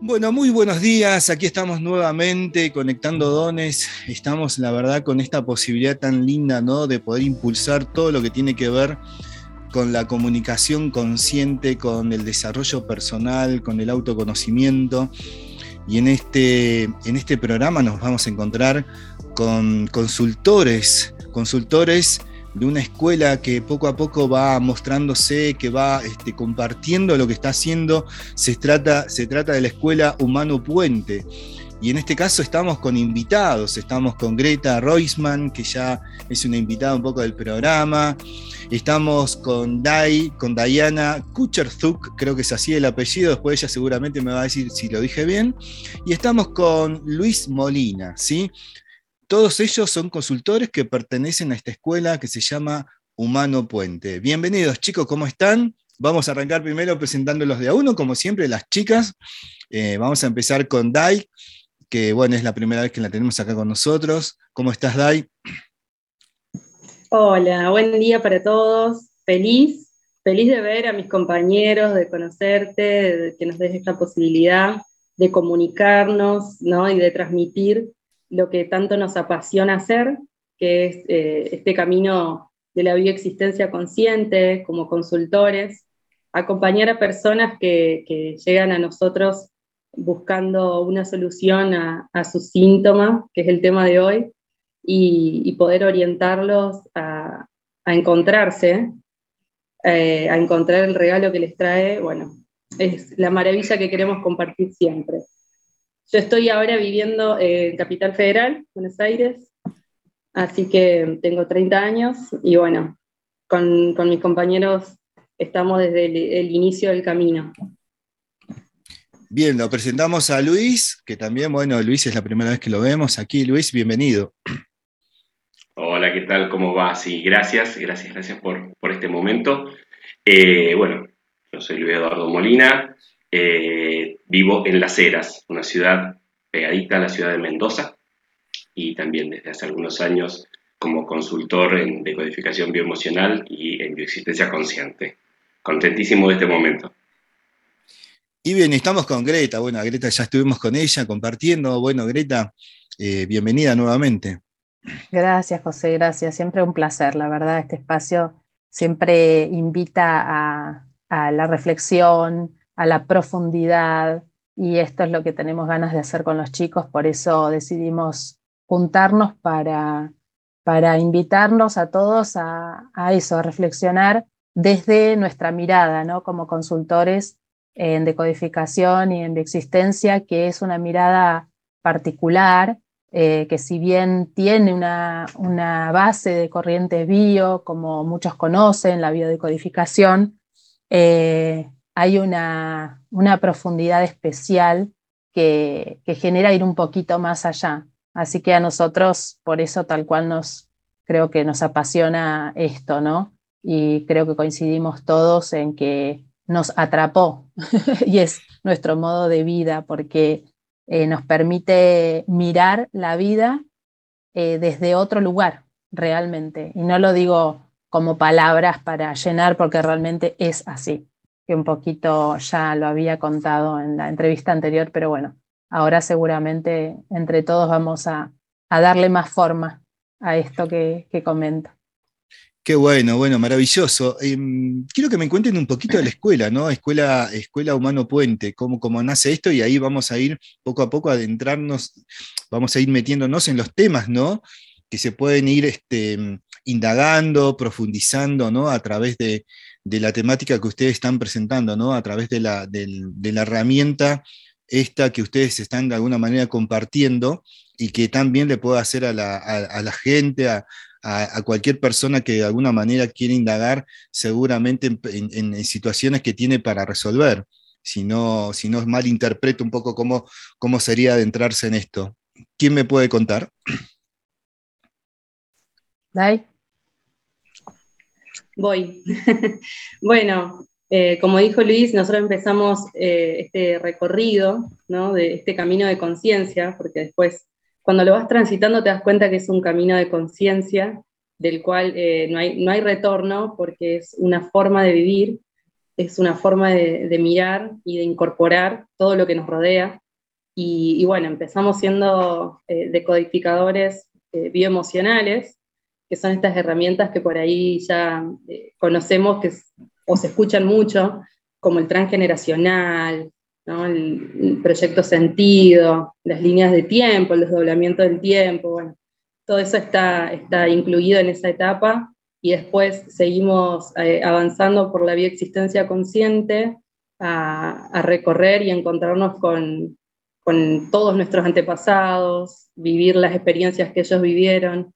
Bueno, muy buenos días. Aquí estamos nuevamente conectando dones. Estamos, la verdad, con esta posibilidad tan linda, ¿no? De poder impulsar todo lo que tiene que ver con la comunicación consciente, con el desarrollo personal, con el autoconocimiento. Y en este, en este programa nos vamos a encontrar con consultores, consultores de una escuela que poco a poco va mostrándose, que va este, compartiendo lo que está haciendo. Se trata, se trata de la escuela Humano Puente. Y en este caso estamos con invitados, estamos con Greta Reusman, que ya es una invitada un poco del programa. Estamos con Dai, con Diana Kucherzuk, creo que es así el apellido, después ella seguramente me va a decir si lo dije bien. Y estamos con Luis Molina, ¿sí? Todos ellos son consultores que pertenecen a esta escuela que se llama Humano Puente. Bienvenidos chicos, ¿cómo están? Vamos a arrancar primero presentándolos de a uno, como siempre, las chicas. Eh, vamos a empezar con Dai, que bueno, es la primera vez que la tenemos acá con nosotros. ¿Cómo estás, Dai? Hola, buen día para todos. Feliz, feliz de ver a mis compañeros, de conocerte, de que nos des esta posibilidad de comunicarnos ¿no? y de transmitir lo que tanto nos apasiona hacer, que es eh, este camino de la bioexistencia consciente como consultores, acompañar a personas que, llegan a nosotros buscando una solución a, su síntoma, que es el tema de hoy, y, poder orientarlos a, encontrarse, eh, a encontrar el regalo que les trae, bueno, es la maravilla que queremos compartir siempre. Yo estoy ahora viviendo en Capital Federal, Buenos Aires, así que tengo 30 años y bueno, con, mis compañeros estamos desde el, inicio del camino. Bien, lo presentamos a Luis, que también, bueno, Luis es la primera vez que lo vemos aquí. Luis, bienvenido. Hola, ¿qué tal? ¿Cómo va? Sí, gracias, gracias, gracias por, este momento. Eh, bueno, yo soy Luis Eduardo Molina, eh, vivo en Las Heras, una ciudad pegadita a la ciudad de Mendoza, y también desde hace algunos años como consultor en decodificación bioemocional y en bioexistencia consciente. Contentísimo de este momento. Y bien, estamos con Greta. Bueno, Greta ya estuvimos con ella compartiendo. Bueno, Greta, eh, bienvenida nuevamente. Gracias, José, gracias. Siempre un placer, la verdad. Este espacio siempre invita a, a la reflexión, a la profundidad y esto es lo que tenemos ganas de hacer con los chicos, por eso decidimos juntarnos para, para invitarnos a todos a, eso, a reflexionar desde nuestra mirada, ¿no? Como consultores en decodificación y en existencia, que es una mirada particular, eh, que si bien tiene una, una, base de corriente bio, como muchos conocen, la biodecodificación, eh, hay una, profundidad especial que, genera ir un poquito más allá. Así que a nosotros, por eso tal cual nos, creo que nos apasiona esto, ¿no? Y creo que coincidimos todos en que nos atrapó y es nuestro modo de vida porque eh, nos permite mirar la vida eh, desde otro lugar, realmente. Y no lo digo como palabras para llenar porque realmente es así que un poquito ya lo había contado en la entrevista anterior, pero bueno, ahora seguramente entre todos vamos a, darle más forma a esto que, que comento. Qué bueno, bueno, maravilloso. Em, quiero que me cuenten un poquito de la escuela, ¿no? Escuela, escuela Humano Puente, cómo, cómo nace esto y ahí vamos a ir poco a poco adentrarnos, vamos a ir metiéndonos en los temas, ¿no? Que se pueden ir este, indagando, profundizando, ¿no? A través de, de la temática que ustedes están presentando, ¿no? A través de la, la herramienta esta que ustedes están de alguna manera compartiendo y que también le puede hacer a la, gente, a, cualquier persona que de alguna manera quiera indagar, seguramente en, situaciones que tiene para resolver. Si no, si no malinterpreto un poco cómo, cómo sería adentrarse en esto. ¿Quién me puede contar? Dai. Voy. bueno, eh, como dijo Luis, nosotros empezamos eh, este recorrido, ¿no? de este camino de conciencia, porque después, cuando lo vas transitando, te das cuenta que es un camino de conciencia del cual eh, no, hay, no hay retorno porque es una forma de vivir, es una forma de, mirar y de incorporar todo lo que nos rodea. Y, bueno, empezamos siendo decodificadores bioemocionales, que son estas herramientas que por ahí ya conocemos que, o se escuchan mucho, como el transgeneracional, el, proyecto sentido, las líneas de tiempo, el desdoblamiento del tiempo, bueno, todo eso está, está incluido en esa etapa y después seguimos eh, avanzando por la bioexistencia consciente a, a recorrer y encontrarnos con, con, todos nuestros antepasados, vivir las experiencias que ellos vivieron.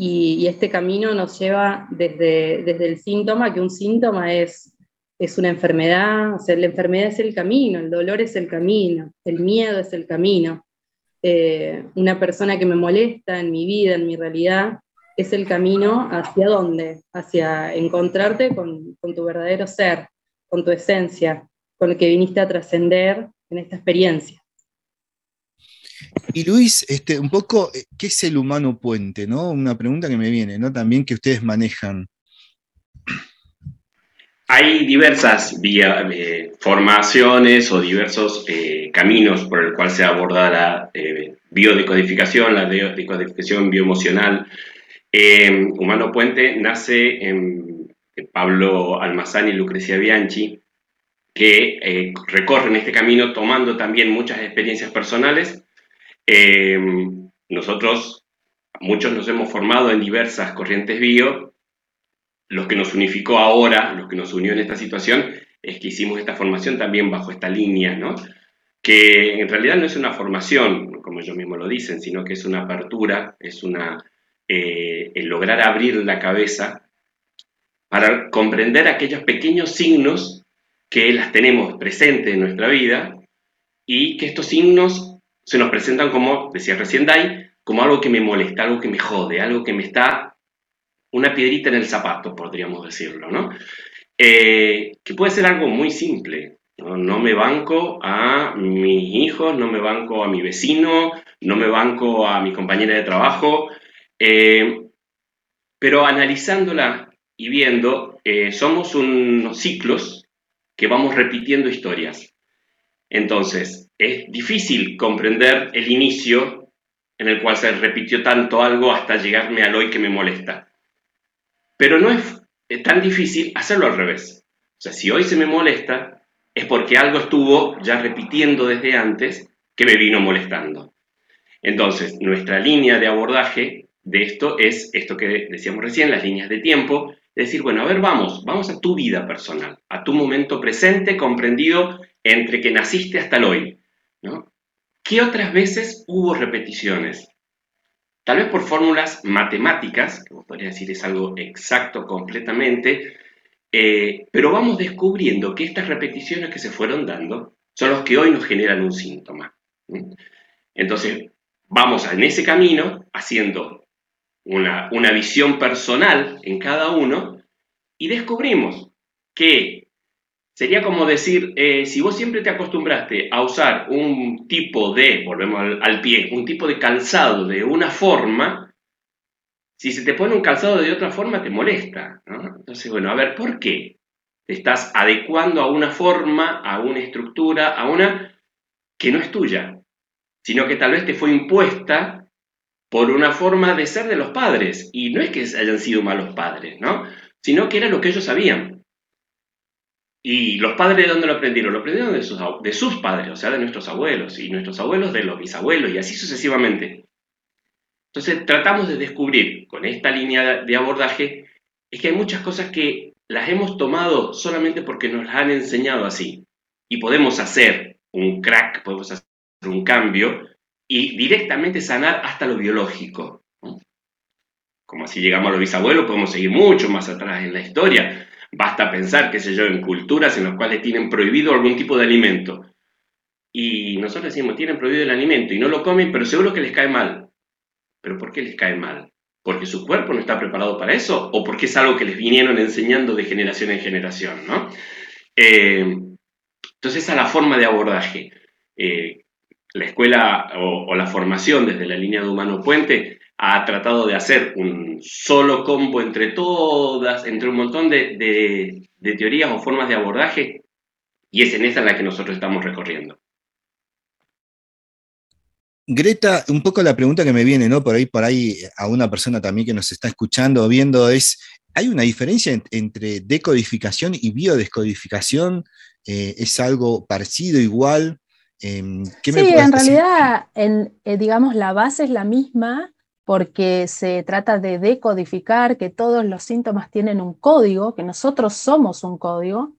Y, este camino nos lleva desde, desde el síntoma, que un síntoma es es una enfermedad, o sea, la enfermedad es el camino, el dolor es el camino, el miedo es el camino. Eh, una persona que me molesta en mi vida, en mi realidad, es el camino hacia dónde, hacia encontrarte con, tu verdadero ser, con tu esencia, con el que viniste a trascender en esta experiencia. Y Luis, este, un poco, eh, ¿qué es el humano puente? ¿no? Una pregunta que me viene, ¿no? También que ustedes manejan. Hay diversas eh, formaciones o diversos eh, caminos por el cual se aborda la eh, biodecodificación, la decodificación bioemocional. Humano Puente nace en Pablo Almazán y Lucrecia Bianchi, que recorren este camino tomando también muchas experiencias personales. Nosotros, muchos nos hemos formado en diversas corrientes bio lo que nos unificó ahora, lo que nos unió en esta situación, es que hicimos esta formación también bajo esta línea, ¿no? Que en realidad no es una formación, como ellos mismos lo dicen, sino que es una apertura, es una, eh, el lograr abrir la cabeza para comprender aquellos pequeños signos que las tenemos presentes en nuestra vida y que estos signos se nos presentan como, decía recién Dai, como algo que me molesta, algo que me jode, algo que me está una piedrita en el zapato, podríamos decirlo, ¿no? Eh, que puede ser algo muy simple. ¿no? me banco a mis hijos, no me banco a mi vecino, no me banco a mi compañera de trabajo, eh, pero analizándola y viendo, eh, somos unos ciclos que vamos repitiendo historias. Entonces, es difícil comprender el inicio en el cual se repitió tanto algo hasta llegarme al hoy que me molesta. Pero no es tan difícil hacerlo al revés. O sea, si hoy se me molesta, es porque algo estuvo ya repitiendo desde antes que me vino molestando. Entonces, nuestra línea de abordaje de esto es esto que decíamos recién, las líneas de tiempo, es decir, bueno, a ver, vamos, vamos a tu vida personal, a tu momento presente comprendido entre que naciste hasta el hoy. ¿Qué otras veces hubo repeticiones? Tal vez por fórmulas matemáticas, que podría decir es algo exacto completamente, eh, pero vamos descubriendo que estas repeticiones que se fueron dando son los que hoy nos generan un síntoma. Entonces, vamos en ese camino haciendo una visión personal en cada uno y descubrimos que Sería como decir, eh, si vos siempre te acostumbraste a usar un tipo de, volvemos al, pie, un tipo de calzado de una forma, si se te pone un calzado de otra forma te molesta. Entonces, bueno, a ver, ¿por qué? Te estás adecuando a una forma, a una estructura, a una que no es tuya, sino que tal vez te fue impuesta por una forma de ser de los padres. Y no es que hayan sido malos padres, ¿no? Sino que era lo que ellos sabían. ¿Y los padres de dónde lo aprendieron? Lo aprendieron de sus, de sus padres, o sea, de nuestros abuelos, y nuestros abuelos de los bisabuelos, y así sucesivamente. Entonces tratamos de descubrir con esta línea de abordaje, es que hay muchas cosas que las hemos tomado solamente porque nos las han enseñado así. Y podemos hacer un crack, podemos hacer un cambio y directamente sanar hasta lo biológico. Como así llegamos a los bisabuelos, podemos seguir mucho más atrás en la historia Basta pensar, qué sé yo, en culturas en las cuales tienen prohibido algún tipo de alimento. Y nosotros decimos, tienen prohibido el alimento y no lo comen, pero seguro que les cae mal. ¿Pero por qué les cae mal? ¿Porque su cuerpo no está preparado para eso? ¿O porque es algo que les vinieron enseñando de generación en generación? ¿no? Eh, entonces esa es la forma de abordaje. Eh, la escuela o, la formación desde la línea de humano puente ha tratado de hacer un solo combo entre todas, entre un montón de, teorías o formas de abordaje, y es en esa en la que nosotros estamos recorriendo. Greta, un poco la pregunta que me viene, ¿no? Por ahí, por ahí a una persona también que nos está escuchando o viendo es, ¿hay una diferencia entre decodificación y biodescodificación? Eh, ¿Es algo parecido, igual? Em, sí, en realidad, en, eh, digamos, la base es la misma, porque se trata de decodificar que todos los síntomas tienen un código, que nosotros somos un código,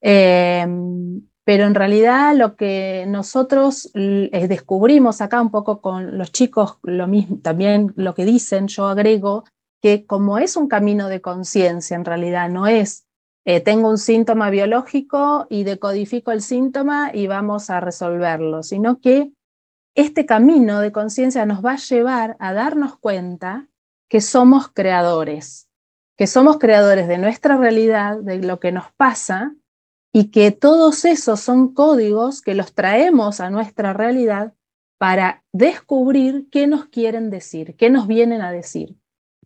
em, pero en realidad lo que nosotros eh, descubrimos acá un poco con los chicos, también lo que dicen, yo agrego que como es un camino de conciencia, en realidad no es eh, tengo un síntoma biológico y decodifico el síntoma y vamos a resolverlo, sino que este camino de conciencia nos va a llevar a darnos cuenta que somos creadores, que somos creadores de nuestra realidad, de lo que nos pasa, y que todos esos son códigos que los traemos a nuestra realidad para descubrir qué nos quieren decir, qué nos vienen a decir.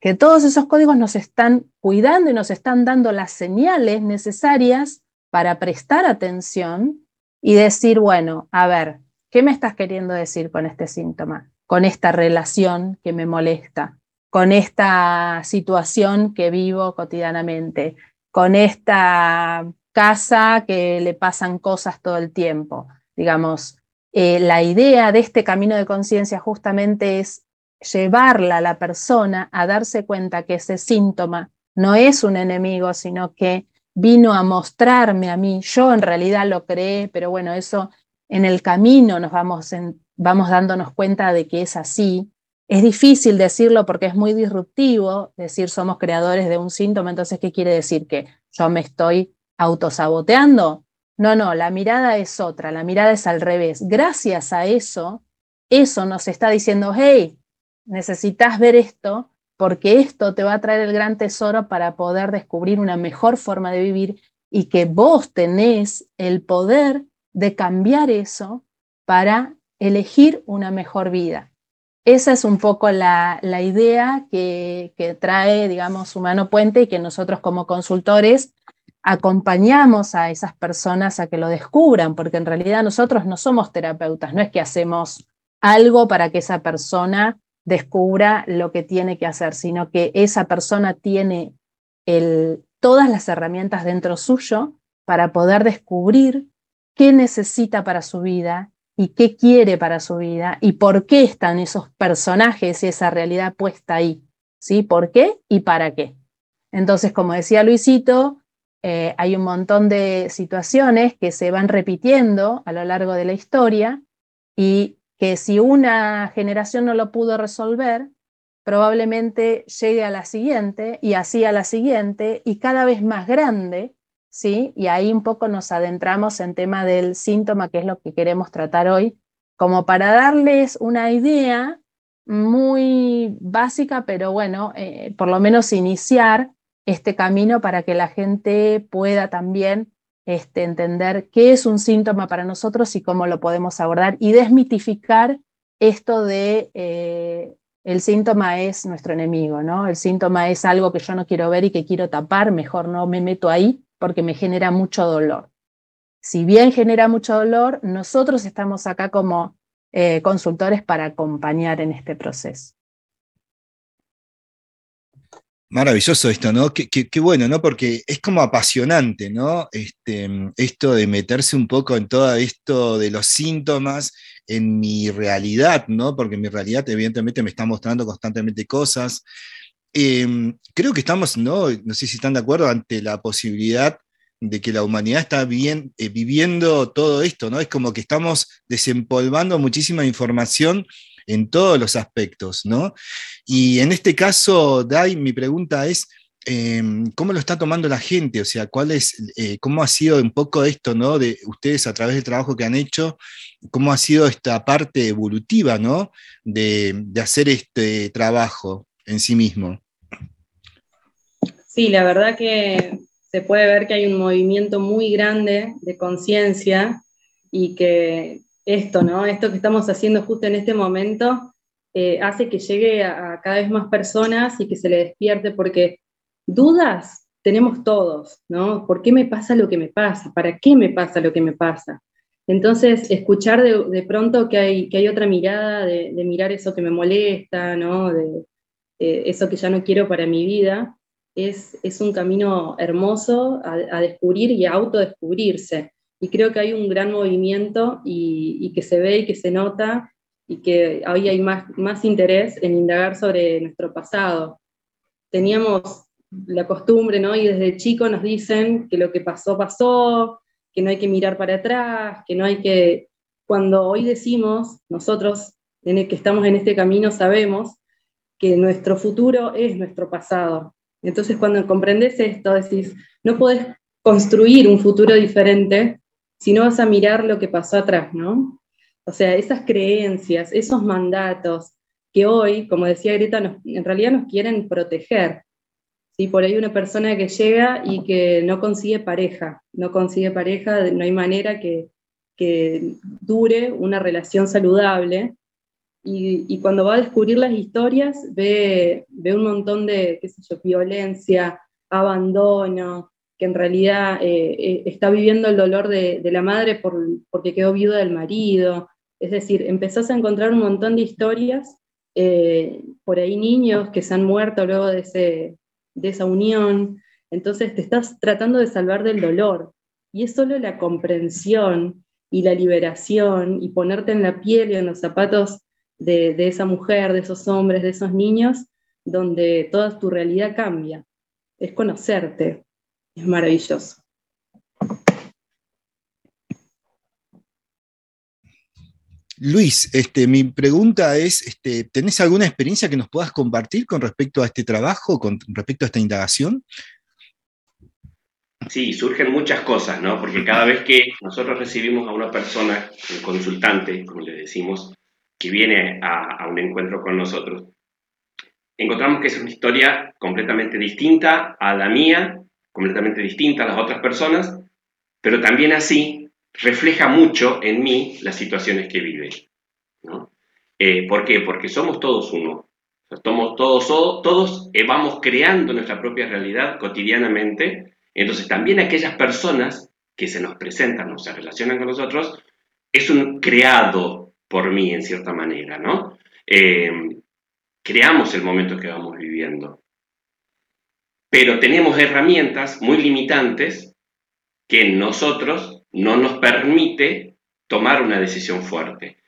Que todos esos códigos nos están cuidando y nos están dando las señales necesarias para prestar atención y decir, bueno, a ver, ¿Qué me estás queriendo decir con este síntoma? Con esta relación que me molesta, con esta situación que vivo cotidianamente, con esta casa que le pasan cosas todo el tiempo. Digamos, eh, la idea de este camino de conciencia justamente es llevarla a la persona a darse cuenta que ese síntoma no es un enemigo, sino que vino a mostrarme a mí. Yo en realidad lo creé, pero bueno, eso en el camino nos vamos, vamos dándonos cuenta de que es así. Es difícil decirlo porque es muy disruptivo decir somos creadores de un síntoma, entonces, ¿qué quiere decir? ¿Que yo me estoy autosaboteando? No, no, la mirada es otra, la mirada es al revés. Gracias a eso, eso nos está diciendo, hey, necesitas ver esto porque esto te va a traer el gran tesoro para poder descubrir una mejor forma de vivir y que vos tenés el poder de cambiar eso para elegir una mejor vida. Esa es un poco la, idea que, trae, digamos, Humano Puente y que nosotros como consultores acompañamos a esas personas a que lo descubran, porque en realidad nosotros no somos terapeutas, no es que hacemos algo para que esa persona descubra lo que tiene que hacer, sino que esa persona tiene todas las herramientas dentro suyo para poder descubrir qué necesita para su vida y qué quiere para su vida y por qué están esos personajes y esa realidad puesta ahí. ¿Sí? ¿Por qué y para qué? Entonces, como decía Luisito, eh, hay un montón de situaciones que se van repitiendo a lo largo de la historia y que si una generación no lo pudo resolver, probablemente llegue a la siguiente y así a la siguiente y cada vez más grande ¿sí? Y ahí un poco nos adentramos en tema del síntoma, que es lo que queremos tratar hoy, como para darles una idea muy básica, pero bueno, eh, por lo menos iniciar este camino para que la gente pueda también este, entender qué es un síntoma para nosotros y cómo lo podemos abordar y desmitificar esto de eh, el síntoma es nuestro enemigo, ¿no? El síntoma es algo que yo no quiero ver y que quiero tapar, mejor no me meto ahí, porque me genera mucho dolor. Si bien genera mucho dolor, nosotros estamos acá como eh, consultores para acompañar en este proceso. Maravilloso esto, ¿no? Qué, bueno, ¿no? Porque es como apasionante, ¿no? Este, esto de meterse un poco en todo esto de los síntomas, en mi realidad, ¿no? Porque mi realidad evidentemente me está mostrando constantemente cosas, Em, creo que estamos, ¿no? no sé si están de acuerdo, ante la posibilidad de que la humanidad está bien, eh, viviendo todo esto, ¿no? Es como que estamos desempolvando muchísima información en todos los aspectos, ¿no? Y en este caso, Dai, mi pregunta es, em, ¿cómo lo está tomando la gente? O sea, ¿cuál eh, cómo ha sido un poco esto, ¿no? De ustedes a través del trabajo que han hecho, cómo ha sido esta parte evolutiva, ¿no? De hacer este trabajo en sí mismo. Sí, la verdad que se puede ver que hay un movimiento muy grande de conciencia y que esto, ¿no? Esto que estamos haciendo justo en este momento eh, hace que llegue a, cada vez más personas y que se le despierte, porque dudas tenemos todos, ¿no? ¿Por qué me pasa lo que me pasa? ¿Para qué me pasa lo que me pasa? Entonces, escuchar de, pronto que hay, que hay otra mirada, de, mirar eso que me molesta, ¿no? Eh, eso que ya no quiero para mi vida, es, es un camino hermoso a, descubrir y a autodescubrirse. Y creo que hay un gran movimiento y, y, que se ve y que se nota y que hoy hay más, más interés en indagar sobre nuestro pasado. Teníamos la costumbre, ¿no? Y desde chico nos dicen que lo que pasó, pasó, que no hay que mirar para atrás, que no hay que... Cuando hoy decimos, nosotros en el que estamos en este camino sabemos que nuestro futuro es nuestro pasado. Entonces cuando comprendes esto, decís, no puedes construir un futuro diferente si no vas a mirar lo que pasó atrás, ¿no? O sea, esas creencias, esos mandatos que hoy, como decía Greta, en realidad nos quieren proteger. ¿sí? Por ahí una persona que llega y que no consigue pareja, no consigue pareja, no hay manera que, dure una relación saludable. Y, cuando va a descubrir las historias, ve, ve un montón de, qué sé yo, violencia, abandono, que en realidad eh, eh, está viviendo el dolor de, la madre por, porque quedó viuda del marido, es decir, empezás a encontrar un montón de historias, eh, por ahí niños que se han muerto luego de, ese, de esa unión, entonces te estás tratando de salvar del dolor. Y es solo la comprensión y la liberación y ponerte en la piel y en los zapatos de, de esa mujer, de esos hombres, de esos niños, donde toda tu realidad cambia. Es conocerte. Es maravilloso. Luis, este, mi pregunta es, este, ¿tenés alguna experiencia que nos puedas compartir con respecto a este trabajo, con respecto a esta indagación? Sí, surgen muchas cosas, ¿no? Porque cada vez que nosotros recibimos a una persona, un consultante, como le decimos, que viene a, un encuentro con nosotros, encontramos que es una historia completamente distinta a la mía, completamente distinta a las otras personas, pero también así refleja mucho en mí las situaciones que vive. ¿no? Eh, ¿Por qué? Porque somos todos uno. Somos todos, todos eh, vamos creando nuestra propia realidad cotidianamente. Entonces también aquellas personas que se nos presentan o se relacionan con nosotros, es un creado por mí en cierta manera, ¿no? Eh, creamos el momento que vamos viviendo. Pero tenemos herramientas muy limitantes que nosotros no nos permite tomar una decisión fuerte.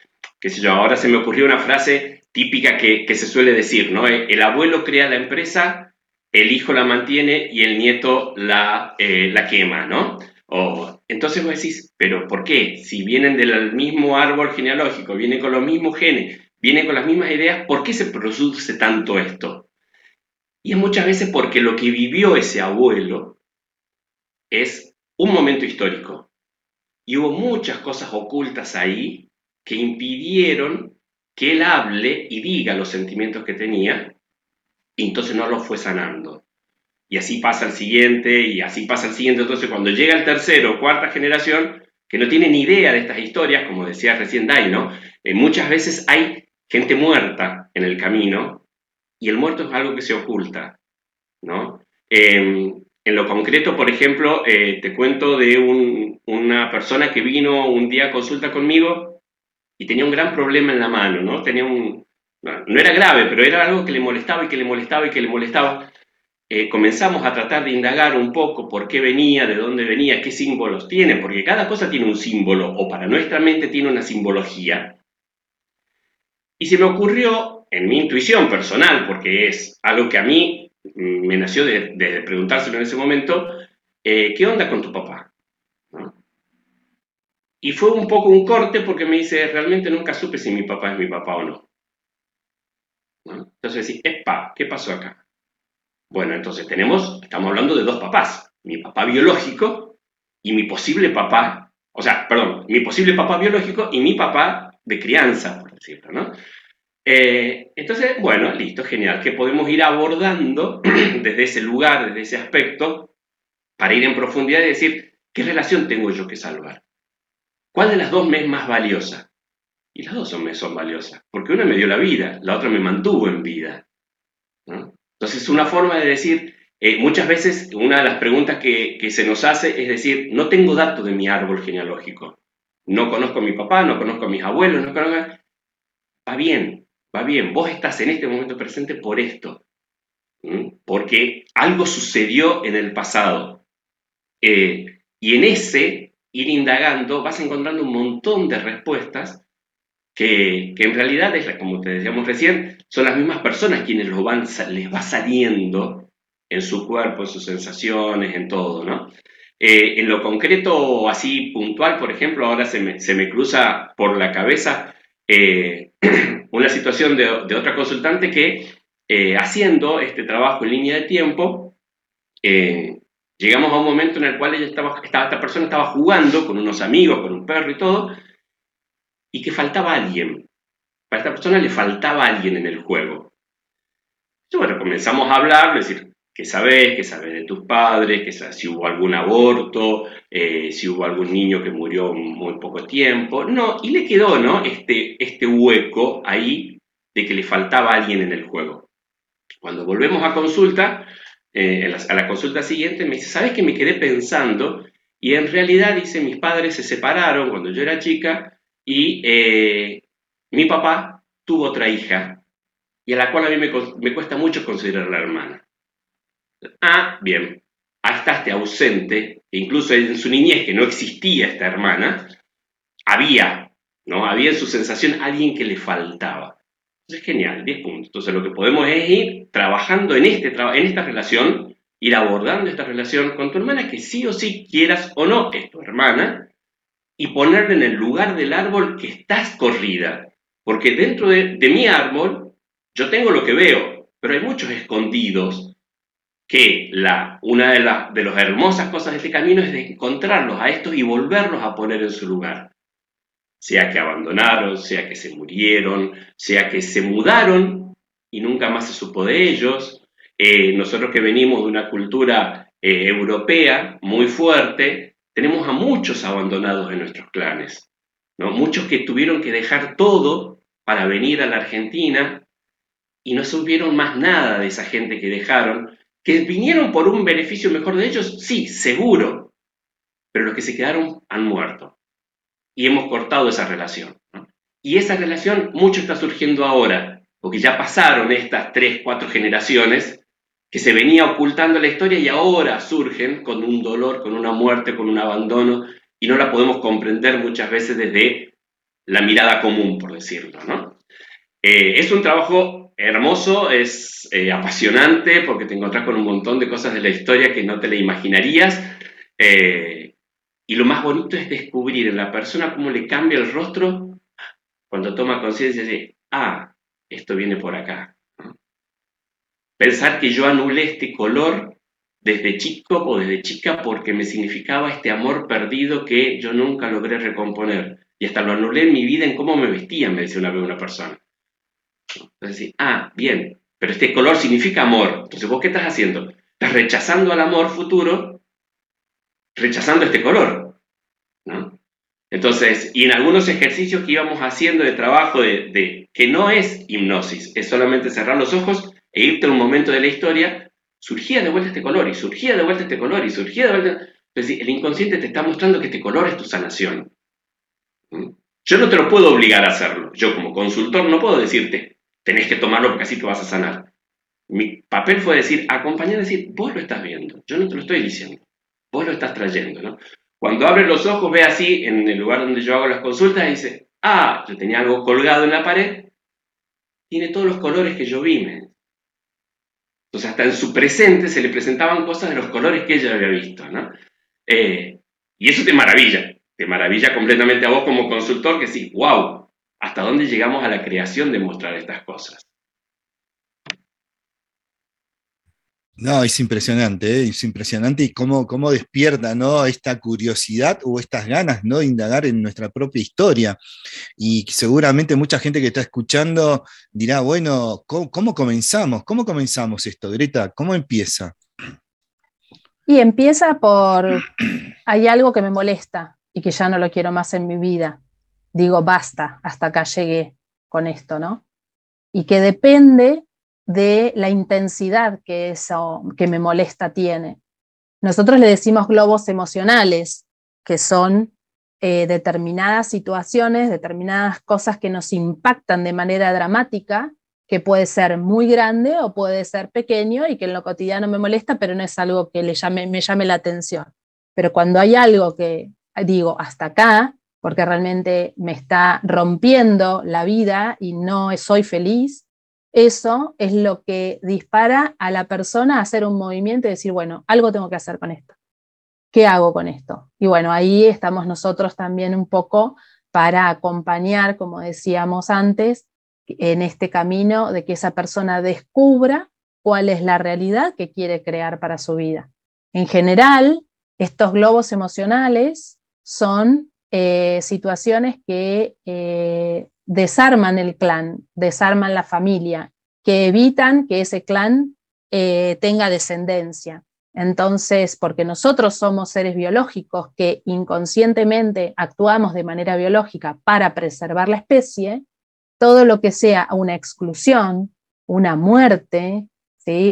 Qué sé yo, ahora se me ocurrió una frase típica que, se suele decir, ¿no? El abuelo crea la empresa, el hijo la mantiene y el nieto la, eh, la quema, ¿no? O, entonces vos decís, ¿pero por qué? Si vienen del mismo árbol genealógico, vienen con los mismos genes, vienen con las mismas ideas, ¿por qué se produce tanto esto? Y es muchas veces porque lo que vivió ese abuelo es un momento histórico, y hubo muchas cosas ocultas ahí que impidieron que él hable y diga los sentimientos que tenía, y entonces no los fue sanando. Y así pasa el siguiente, y así pasa el siguiente. Entonces, cuando llega el tercero o cuarta generación, que no tiene ni idea de estas historias, como decía recién Dai, ¿no? Eh, muchas veces hay gente muerta en el camino, y el muerto es algo que se oculta, ¿no? Em, en lo concreto, por ejemplo, eh, te cuento de una persona que vino un día a consulta conmigo y tenía un gran problema en la mano, ¿no? Tenía un, no, era grave, pero era algo que le molestaba y que le molestaba y que le molestaba. Eh, comenzamos a tratar de indagar un poco por qué venía, de dónde venía, qué símbolos tiene, porque cada cosa tiene un símbolo, o para nuestra mente tiene una simbología. Y se me ocurrió, en mi intuición personal, porque es algo que a mí me nació de, preguntárselo en ese momento, eh, ¿qué onda con tu papá? Y fue un poco un corte porque me dice, realmente nunca supe si mi papá es mi papá o no. Entonces epa, ¿qué pasó acá? Bueno, entonces tenemos, estamos hablando de dos papás, mi papá biológico y mi posible papá, o sea, perdón, mi posible papá biológico y mi papá de crianza, por decirlo, ¿no? Eh, entonces, bueno, listo, genial, que podemos ir abordando desde ese lugar, desde ese aspecto, para ir en profundidad y decir, ¿qué relación tengo yo que salvar? ¿Cuál de las dos me es más valiosa? Y las dos son, son valiosas, porque una me dio la vida, la otra me mantuvo en vida. Entonces, una forma de decir, eh, muchas veces una de las preguntas que, se nos hace es decir, no tengo datos de mi árbol genealógico. No conozco a mi papá, no conozco a mis abuelos, no conozco... Va bien, va bien, vos estás en este momento presente por esto, porque algo sucedió en el pasado. Eh, y en ese ir indagando vas encontrando un montón de respuestas que, en realidad, es, como te decíamos recién, son las mismas personas quienes lo van, les va saliendo en su cuerpo, en sus sensaciones, en todo, ¿no? Eh, en lo concreto, así puntual, por ejemplo, ahora se me, se me cruza por la cabeza eh, una situación de, otra consultante que eh, haciendo este trabajo en línea de tiempo, llegamos a un momento en el cual ella estaba, esta persona estaba jugando con unos amigos, con un perro y todo, y que faltaba alguien. Para esta persona le faltaba alguien en el juego. Entonces, bueno, comenzamos a hablar, decir, ¿qué sabes? ¿Qué sabes de tus padres? ¿Qué sabes si hubo algún aborto? Eh, ¿Si hubo algún niño que murió muy poco tiempo? No, y le quedó, ¿no? Este, este hueco ahí de que le faltaba alguien en el juego. Cuando volvemos a consulta, eh, a la consulta siguiente, me dice, ¿sabes que me quedé pensando? Y en realidad, dice, mis padres se separaron cuando yo era chica y eh, mi papá tuvo otra hija y a la cual a mí me, cuesta mucho considerar la hermana. Ah, bien, ahí este ausente, e incluso en su niñez que no existía esta hermana, había, ¿no? Había en su sensación alguien que le faltaba. Entonces, genial, 10 puntos. Entonces, lo que podemos es ir trabajando en, este, en esta relación, ir abordando esta relación con tu hermana, que sí o sí quieras o no, es tu hermana, y ponerle en el lugar del árbol que estás corrida. Porque dentro de, mi árbol yo tengo lo que veo, pero hay muchos escondidos que la, una de, las de las hermosas cosas de este camino es de encontrarlos a estos y volverlos a poner en su lugar. Sea que abandonaron, sea que se murieron, sea que se mudaron y nunca más se supo de ellos. Eh, nosotros que venimos de una cultura eh, europea muy fuerte, tenemos a muchos abandonados en nuestros clanes, ¿no? muchos que tuvieron que dejar todo para venir a la Argentina y no supieron más nada de esa gente que dejaron, que vinieron por un beneficio mejor de ellos, sí, seguro, pero los que se quedaron han muerto y hemos cortado esa relación. Y esa relación mucho está surgiendo ahora, porque ya pasaron estas tres, cuatro generaciones que se venía ocultando la historia y ahora surgen con un dolor, con una muerte, con un abandono, y no la podemos comprender muchas veces desde la mirada común, por decirlo. ¿no? Eh, es un trabajo hermoso, es eh, apasionante, porque te encontrás con un montón de cosas de la historia que no te la imaginarías. Eh, y lo más bonito es descubrir en la persona cómo le cambia el rostro cuando toma conciencia de, ah, esto viene por acá, Pensar que yo anulé este color desde chico o desde chica porque me significaba este amor perdido que yo nunca logré recomponer. Y hasta lo anulé en mi vida en cómo me vestía, me decía una vez una persona. Entonces, ah, bien, pero este color significa amor. Entonces, ¿vos qué estás haciendo? Estás rechazando al amor futuro, rechazando este color. Entonces, y en algunos ejercicios que íbamos haciendo de trabajo de que no es hipnosis, es solamente cerrar los ojos e irte a un momento de la historia, surgía de vuelta este color, y surgía de vuelta este color, y surgía de vuelta... Entonces, el inconsciente te está mostrando que este color es tu sanación. ¿Mm? Yo no te lo puedo obligar a hacerlo. Yo como consultor no puedo decirte, tenés que tomarlo porque así te vas a sanar. Mi papel fue decir, acompañar, decir, vos lo estás viendo, yo no te lo estoy diciendo, vos lo estás trayendo, ¿no? Cuando abres los ojos, ve así, en el lugar donde yo hago las consultas, y dice, ah, yo tenía algo colgado en la pared, tiene todos los colores que yo vi, entonces, hasta en su presente se le presentaban cosas de los colores que ella había visto, ¿no? Eh, y eso te maravilla, te maravilla completamente a vos como consultor que sí, wow, ¿hasta dónde llegamos a la creación de mostrar estas cosas? No, es impresionante, ¿eh? es impresionante y cómo, cómo despierta ¿no? esta curiosidad o estas ganas ¿no? de indagar en nuestra propia historia. Y seguramente mucha gente que está escuchando dirá, bueno, ¿cómo, comenzamos? ¿Cómo comenzamos esto, Greta? ¿Cómo empieza? Y empieza por, hay algo que me molesta y que ya no lo quiero más en mi vida. digo, basta, hasta acá llegué con esto, ¿no? Y que depende de la intensidad que eso que me molesta tiene. Nosotros le decimos globos emocionales, que son eh, determinadas situaciones, determinadas cosas que nos impactan de manera dramática, que puede ser muy grande o puede ser pequeño y que en lo cotidiano me molesta, pero no es algo que le llame, me llame la atención. Pero cuando hay algo que digo hasta acá, porque realmente me está rompiendo la vida y no soy feliz, eso es lo que dispara a la persona a hacer un movimiento y decir, bueno, algo tengo que hacer con esto. ¿Qué hago con esto? Y bueno, ahí estamos nosotros también un poco para acompañar, como decíamos antes, en este camino de que esa persona descubra cuál es la realidad que quiere crear para su vida. En general, estos globos emocionales son eh, situaciones que eh, desarman el clan, desarman la familia, que evitan que ese clan eh, tenga descendencia. Entonces, porque nosotros somos seres biológicos que inconscientemente actuamos de manera biológica para preservar la especie, todo lo que sea una exclusión, una muerte,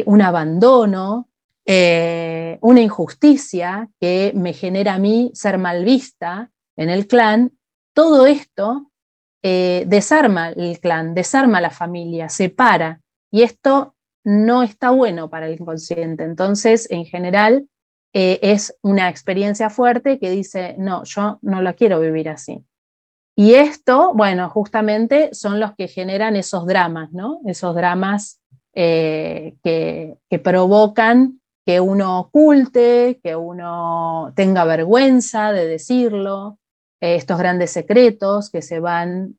un abandono, una injusticia que me genera a mí ser mal vista en el clan, todo esto eh, desarma el clan, desarma la familia, separa. Y esto no está bueno para el inconsciente. Entonces, en general, eh, es una experiencia fuerte que dice, no, yo no la quiero vivir así. Y esto, bueno, justamente son los que generan esos dramas, ¿no? Esos dramas eh, que, provocan que uno oculte, que uno tenga vergüenza de decirlo, estos grandes secretos que se van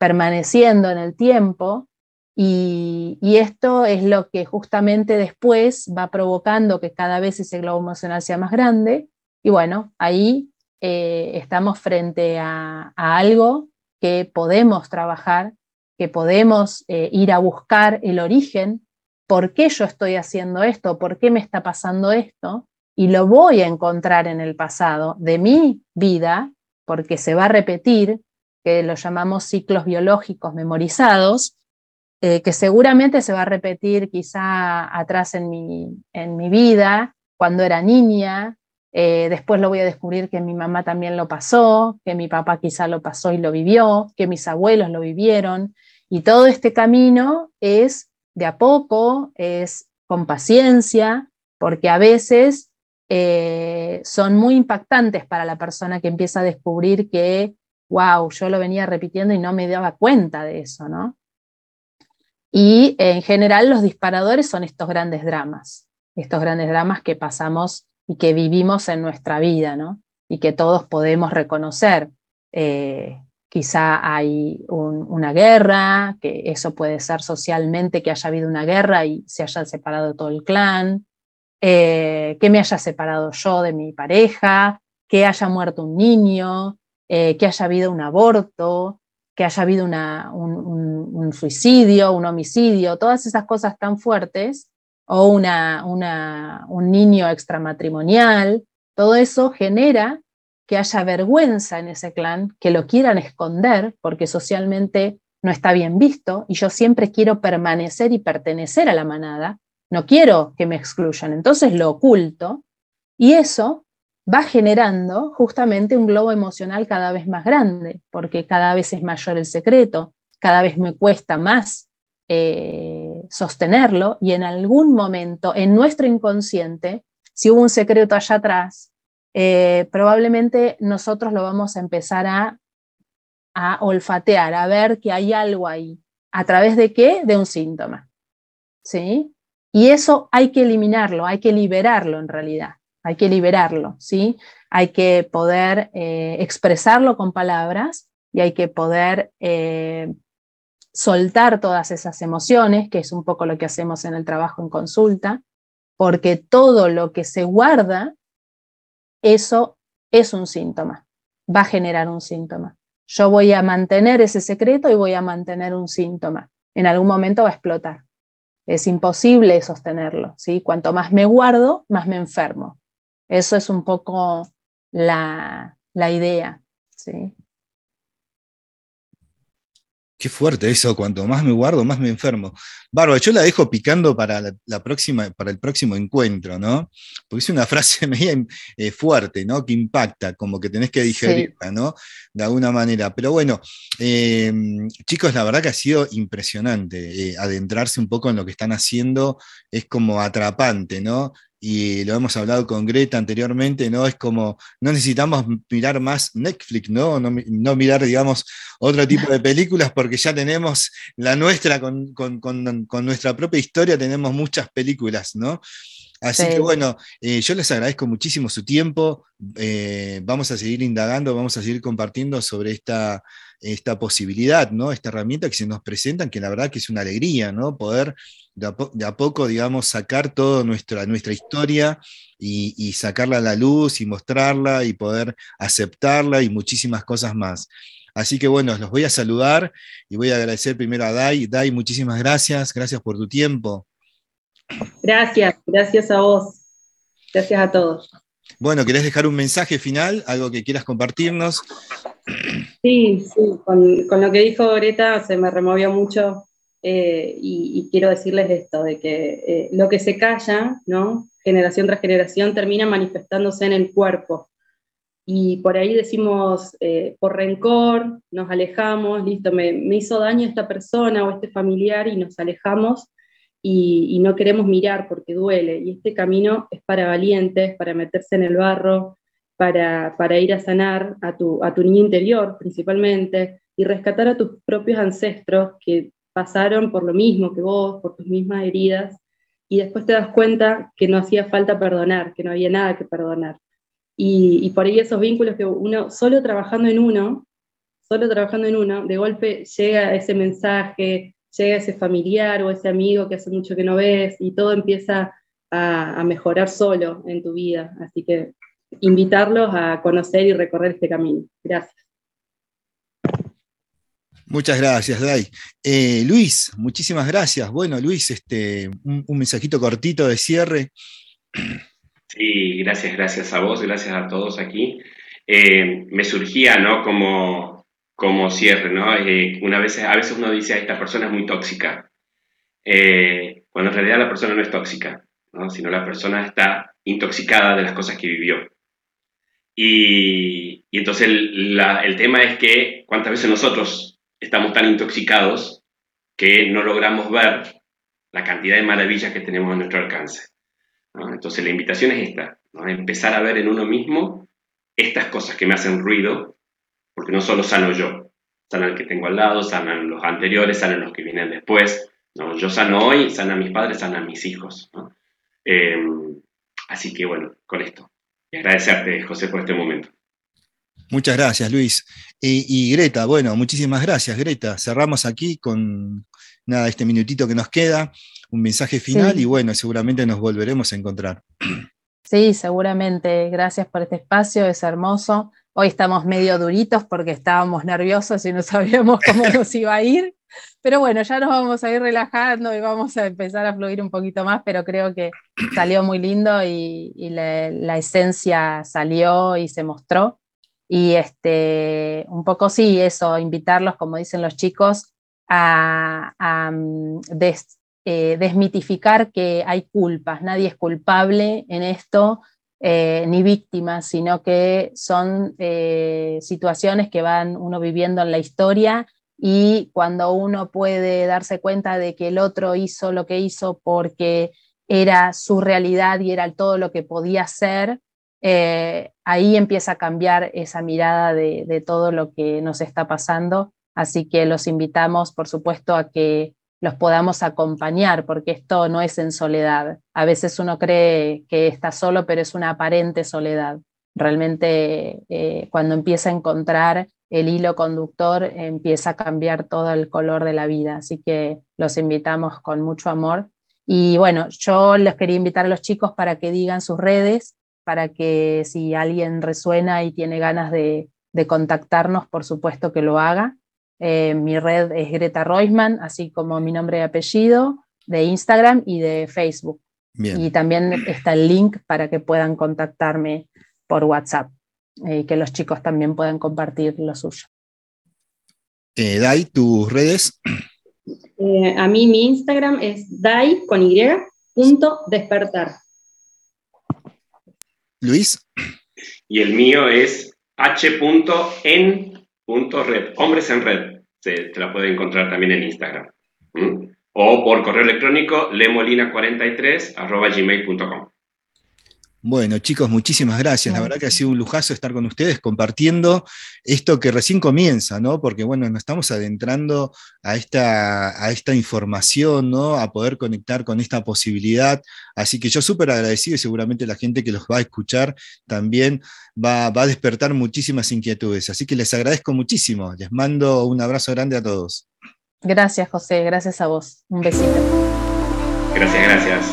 permaneciendo en el tiempo. Y, esto es lo que justamente después va provocando que cada vez ese globo emocional sea más grande. Y bueno, ahí eh, estamos frente a, algo que podemos trabajar, que podemos eh, ir a buscar el origen, por qué yo estoy haciendo esto, por qué me está pasando esto, y lo voy a encontrar en el pasado de mi vida, porque se va a repetir, que lo llamamos ciclos biológicos memorizados, eh, que seguramente se va a repetir quizá atrás en mi, en mi vida, cuando era niña. Eh, después lo voy a descubrir que mi mamá también lo pasó, que mi papá quizá lo pasó y lo vivió, que mis abuelos lo vivieron. Y todo este camino es de a poco, es con paciencia, porque a veces eh, son muy impactantes para la persona que empieza a descubrir que, wow, yo lo venía repitiendo y no me daba cuenta de eso, ¿no? Y en general los disparadores son estos grandes dramas, estos grandes dramas que pasamos y que vivimos en nuestra vida, ¿no? Y que todos podemos reconocer. Eh, quizá hay una guerra, que eso puede ser socialmente que haya habido una guerra y se haya separado todo el clan, eh, que me haya separado yo de mi pareja, que haya muerto un niño, eh, que haya habido un aborto, que haya habido un, suicidio, un homicidio, todas esas cosas tan fuertes, o una, un niño extramatrimonial, todo eso genera que haya vergüenza en ese clan, que lo quieran esconder porque socialmente no está bien visto y yo siempre quiero permanecer y pertenecer a la manada, no quiero que me excluyan, entonces lo oculto y eso va generando justamente un globo emocional cada vez más grande, porque cada vez es mayor el secreto, cada vez me cuesta más eh, sostenerlo y en algún momento en nuestro inconsciente, si hubo un secreto allá atrás, eh, probablemente nosotros lo vamos a empezar a, a olfatear, a ver que hay algo ahí. ¿A través de qué? De un síntoma. ¿Sí? Y eso hay que eliminarlo, hay que liberarlo en realidad hay que liberarlo, ¿sí? Hay que poder eh, expresarlo con palabras y hay que poder eh, soltar todas esas emociones, que es un poco lo que hacemos en el trabajo en consulta, porque todo lo que se guarda, eso es un síntoma, va a generar un síntoma. Yo voy a mantener ese secreto y voy a mantener un síntoma. En algún momento va a explotar. Es imposible sostenerlo. ¿sí? Cuanto más me guardo, más me enfermo. Eso es un poco la, idea. ¿sí? Qué fuerte eso, cuanto más me guardo, más me enfermo. Bárbara, yo la dejo picando para, la, próxima, para el próximo encuentro, ¿no? Porque es una frase media eh, fuerte, ¿no? Que impacta, como que tenés que digerirla, ¿no? De alguna manera. Pero bueno, eh, chicos, la verdad que ha sido impresionante. Eh, adentrarse un poco en lo que están haciendo es como atrapante, ¿no? Y lo hemos hablado con Greta anteriormente, ¿no? Es como, no necesitamos mirar más Netflix, ¿no? No, mirar, digamos, otro tipo de películas porque ya tenemos la nuestra, con, nuestra propia historia tenemos muchas películas, ¿no? Así que bueno, eh, yo les agradezco muchísimo su tiempo, eh, vamos a seguir indagando, vamos a seguir compartiendo sobre esta, esta posibilidad, ¿no? Esta herramienta que se nos presenta, que la verdad que es una alegría, ¿no? Poder de a, poco, digamos, sacar toda nuestra, nuestra historia y, sacarla a la luz y mostrarla y poder aceptarla y muchísimas cosas más. Así que bueno, los voy a saludar y voy a agradecer primero a Dai. Dai, muchísimas gracias, gracias por tu tiempo. Gracias, gracias a vos. Gracias a todos. Bueno, ¿querés dejar un mensaje final? ¿Algo que quieras compartirnos? Sí, sí, con, con lo que dijo Greta se me removió mucho eh, y, quiero decirles esto, de que eh, lo que se calla, ¿no? generación tras generación, termina manifestándose en el cuerpo. Y por ahí decimos, eh, por rencor, nos alejamos, listo, me, hizo daño esta persona o este familiar y nos alejamos y, no queremos mirar porque duele. Y este camino es para valientes, para meterse en el barro, para, para ir a sanar a tu, a tu niño interior principalmente y rescatar a tus propios ancestros que pasaron por lo mismo que vos, por tus mismas heridas, y después te das cuenta que no hacía falta perdonar, que no había nada que perdonar. Y, por ahí esos vínculos que uno, solo trabajando en uno, solo trabajando en uno, de golpe llega ese mensaje, llega ese familiar o ese amigo que hace mucho que no ves y todo empieza a, a mejorar solo en tu vida. Así que invitarlos a conocer y recorrer este camino. Gracias. Muchas gracias, Dai. Eh, Luis, muchísimas gracias. Bueno, Luis, este, un, mensajito cortito de cierre. Sí, gracias, gracias a vos, gracias a todos aquí. Eh, me surgía, ¿no? Como, como cierre, ¿no? Eh, una vez, a veces uno dice, esta persona es muy tóxica, cuando en realidad la persona no es tóxica, ¿no? Sino la persona está intoxicada de las cosas que vivió. Y, entonces el, tema es que cuántas veces nosotros estamos tan intoxicados que no logramos ver la cantidad de maravillas que tenemos a nuestro alcance. Entonces la invitación es esta, empezar a ver en uno mismo estas cosas que me hacen ruido, porque no solo sano yo, sana el que tengo al lado, sanan los anteriores, sanan los que vienen después. ¿no? Yo sano hoy, sana a mis padres, sana a mis hijos. Em, así que bueno, con esto. Y agradecerte, José, por este momento. Muchas gracias, Luis. Y, Greta, bueno, muchísimas gracias, Greta. Cerramos aquí con nada, este minutito que nos queda, un mensaje final y bueno, seguramente nos volveremos a encontrar. Sí, seguramente. Gracias por este espacio, es hermoso. Hoy estamos medio duritos porque estábamos nerviosos y no sabíamos cómo nos iba a ir. Pero bueno, ya nos vamos a ir relajando y vamos a empezar a fluir un poquito más, pero creo que salió muy lindo y, la, esencia salió y se mostró. Y este, un poco sí, eso, invitarlos, como dicen los chicos, a, mm, eh, desmitificar que hay culpas, nadie es culpable en esto, eh, ni víctima, sino que son eh, situaciones que van uno viviendo en la historia y cuando uno puede darse cuenta de que el otro hizo lo que hizo porque era su realidad y era todo lo que podía ser, eh, ahí empieza a cambiar esa mirada de, todo lo que nos está pasando. Así que los invitamos, por supuesto, a que los podamos acompañar, porque esto no es en soledad. A veces uno cree que está solo, pero es una aparente soledad. Realmente eh, cuando empieza a encontrar el hilo conductor, empieza a cambiar todo el color de la vida. Así que los invitamos con mucho amor. Y bueno, yo les quería invitar a los chicos para que digan sus redes para que si alguien resuena y tiene ganas de, contactarnos, por supuesto que lo haga. Eh, mi red es Greta Reusman, así como mi nombre y apellido, de Instagram y de Facebook. Y también está el link para que puedan contactarme por WhatsApp y eh, que los chicos también puedan compartir lo suyo. Eh, Dai, tus redes. Eh, a mí mi Instagram es dai con y punto despertar. Luis. Y el mío es h.en.red, hombres en red. Se, la puede encontrar también en Instagram. O por correo electrónico lemolina43 gmail.com. Bueno, chicos, muchísimas gracias. La verdad que ha sido un lujazo estar con ustedes compartiendo esto que recién comienza, ¿no? Porque, bueno, nos estamos adentrando a esta, a esta información, ¿no? A poder conectar con esta posibilidad. Así que yo súper agradecido y seguramente la gente que los va a escuchar también va, va a despertar muchísimas inquietudes. Así que les agradezco muchísimo. Les mando un abrazo grande a todos. Gracias, José. Gracias a vos. Un besito. Gracias, gracias.